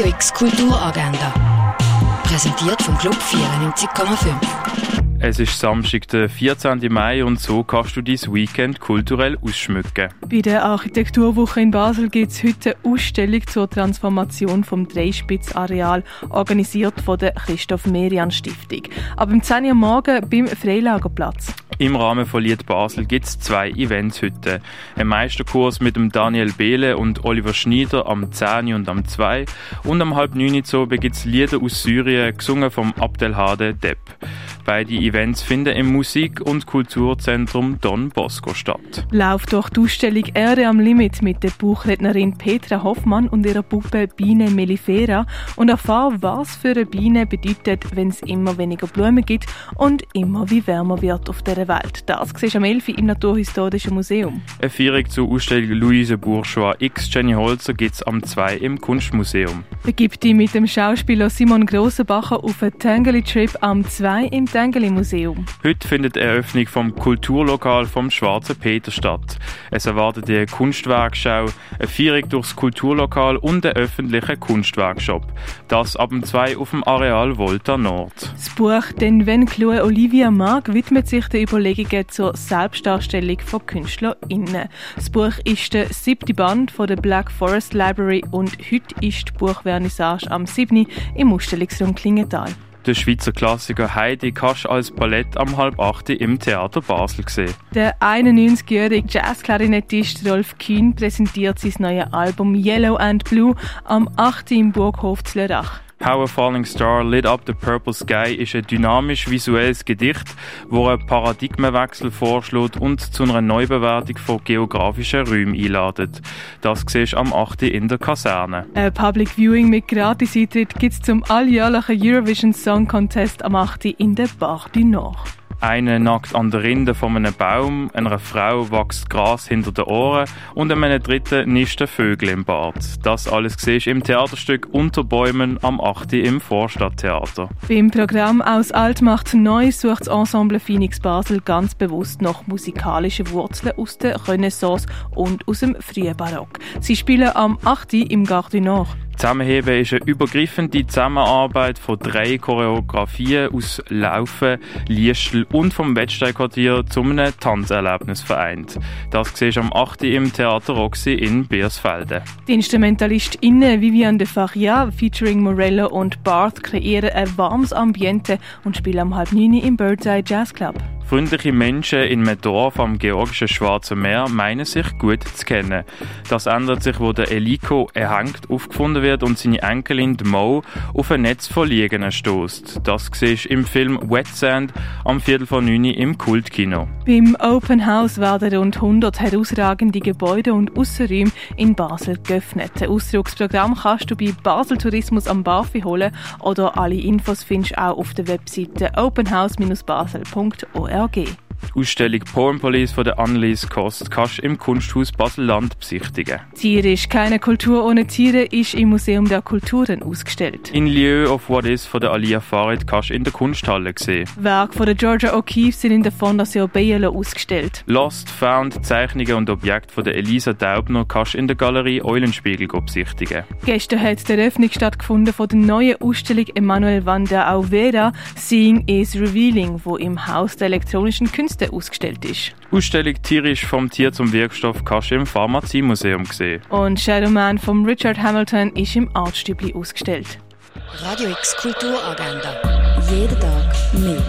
Radio X Kulturagenda. Präsentiert vom Club 94,5. Es ist Samstag, der 14. Mai und so kannst du dein Weekend kulturell ausschmücken. Bei der Architekturwoche in Basel gibt es heute eine Ausstellung zur Transformation vom Dreispitzareal, organisiert von der Christoph Merian Stiftung. Ab dem 10 Uhr morgen beim Freilagerplatz. Im Rahmen von Lied Basel gibt es zwei Events heute. Ein Meisterkurs mit dem Daniel Behle und Oliver Schneider am 10 und am 2 und am halb 9 Uhr gibt es Lieder aus Syrien, gesungen vom Abdelhade Depp. Beide Events finden im Musik- und Kulturzentrum Don Bosco statt. Lauf durch die Ausstellung Erde am Limit mit der Buchrednerin Petra Hoffmann und ihrer Puppe Biene Mellifera und erfahr, was für eine Biene bedeutet, wenn es immer weniger Blumen gibt und immer wie wärmer wird auf der Welt. Das siehst du am 11. im Naturhistorischen Museum. Eine Feierung zur Ausstellung Luise Bourgeois x Jenny Holzer gibt es am 2 im Kunstmuseum. Begib dich mit dem Schauspieler Simon Grossenbacher auf einen Tangeli-Trip am 2 im Tangeli Museum. Heute findet die Eröffnung vom Kulturlokal vom Schwarzen Peter statt. Es erwartet eine Kunstwerkschau, eine Feierung durchs Kulturlokal und einen öffentlichen Kunstwerkshop. Das ab dem 2 auf dem Areal Volta Nord. Das Buch «Denn wenn Chloe Olivia mag» widmet sich den Überlegungen zur Selbstdarstellung von KünstlerInnen. Das Buch ist der siebte Band von der Black Forest Library und heute ist die Buchvernissage am 7. im Ausstellungsraum Klingenthal. Der Schweizer Klassiker Heidi kannst als Ballett am halb acht im Theater Basel sehen. Der 91-jährige Jazzklarinettist Rolf Kühn präsentiert sein neues Album Yellow and Blue am 8. im Burghof Zlörach. How a Falling Star Lit Up the Purple Sky ist ein dynamisch visuelles Gedicht, wo einen Paradigmenwechsel vorschlägt und zu einer Neubewertung von geografischen Räumen einladet. Das siehst du am 8. in der Kaserne. Ein Public Viewing mit Gratis-Eintritt gibt es zum alljährlichen Eurovision Song Contest am 8. in der Bar du Nord. Einer nackt an der Rinde von einem Baum, einer Frau wächst Gras hinter den Ohren und einem dritten nisten Vögel im Bad. Das alles siehst du im Theaterstück Unter Bäumen am 8. im Vorstadttheater. Beim Programm «Aus alt macht neu» sucht das Ensemble Phoenix Basel ganz bewusst nach musikalischen Wurzeln aus der Renaissance und aus dem frühen Barock. Sie spielen am 8. im Gare du. Zusammenheben ist eine übergreifende Zusammenarbeit von drei Choreografien aus Laufen, Liestel und vom Wettsteinquartier zu einem Tanzerlebnis vereint. Das siehst du am 8. im Theater Roxy in Biersfelde. Die InstrumentalistInnen Vivian de Faria featuring Morello und Barth kreieren ein warmes Ambiente und spielen am halb neun im Birdseye Jazz Club. Freundliche Menschen in einem Dorf am georgischen Schwarzen Meer meinen sich gut zu kennen. Das ändert sich, wo der Eliko erhängt aufgefunden wird und seine Enkelin Mo auf ein Netz von Liegen stößt. Das siehst im Film Wet Sand am Viertel von neun im Kultkino. Beim Open House werden rund 100 herausragende Gebäude und Aussenräume in Basel geöffnet. Ein Ausdrucksprogramm kannst du bei Basel Tourismus am Bafi holen oder alle Infos findest du auch auf der Webseite openhouse-basel.org. é? Die Ausstellung Poem Police von der Annelies Kost kannst du im Kunsthaus Basel-Land besichtigen. Tierisch, keine Kultur ohne Tiere ist im Museum der Kulturen ausgestellt. In Lieu of What Is von der Alia Farid kannst du in der Kunsthalle sehen. Werke von der Georgia O'Keeffe sind in der Fondation Bayerlo ausgestellt. Lost, Found, Zeichnungen und Objekte von der Elisa Daubner kannst du in der Galerie Eulenspiegel besichtigen. Gestern hat die Eröffnung stattgefunden von der neuen Ausstellung Emanuel van der Auvera Seeing is Revealing, wo im Haus der elektronischen Künste ausgestellt ist. Die Ausstellung Tierisch vom Tier zum Wirkstoff kannst du im Pharmaziemuseum sehen. Und Shadow Man von Richard Hamilton ist im Artstübli ausgestellt. Radio X Kulturagenda. Jeden Tag mehr.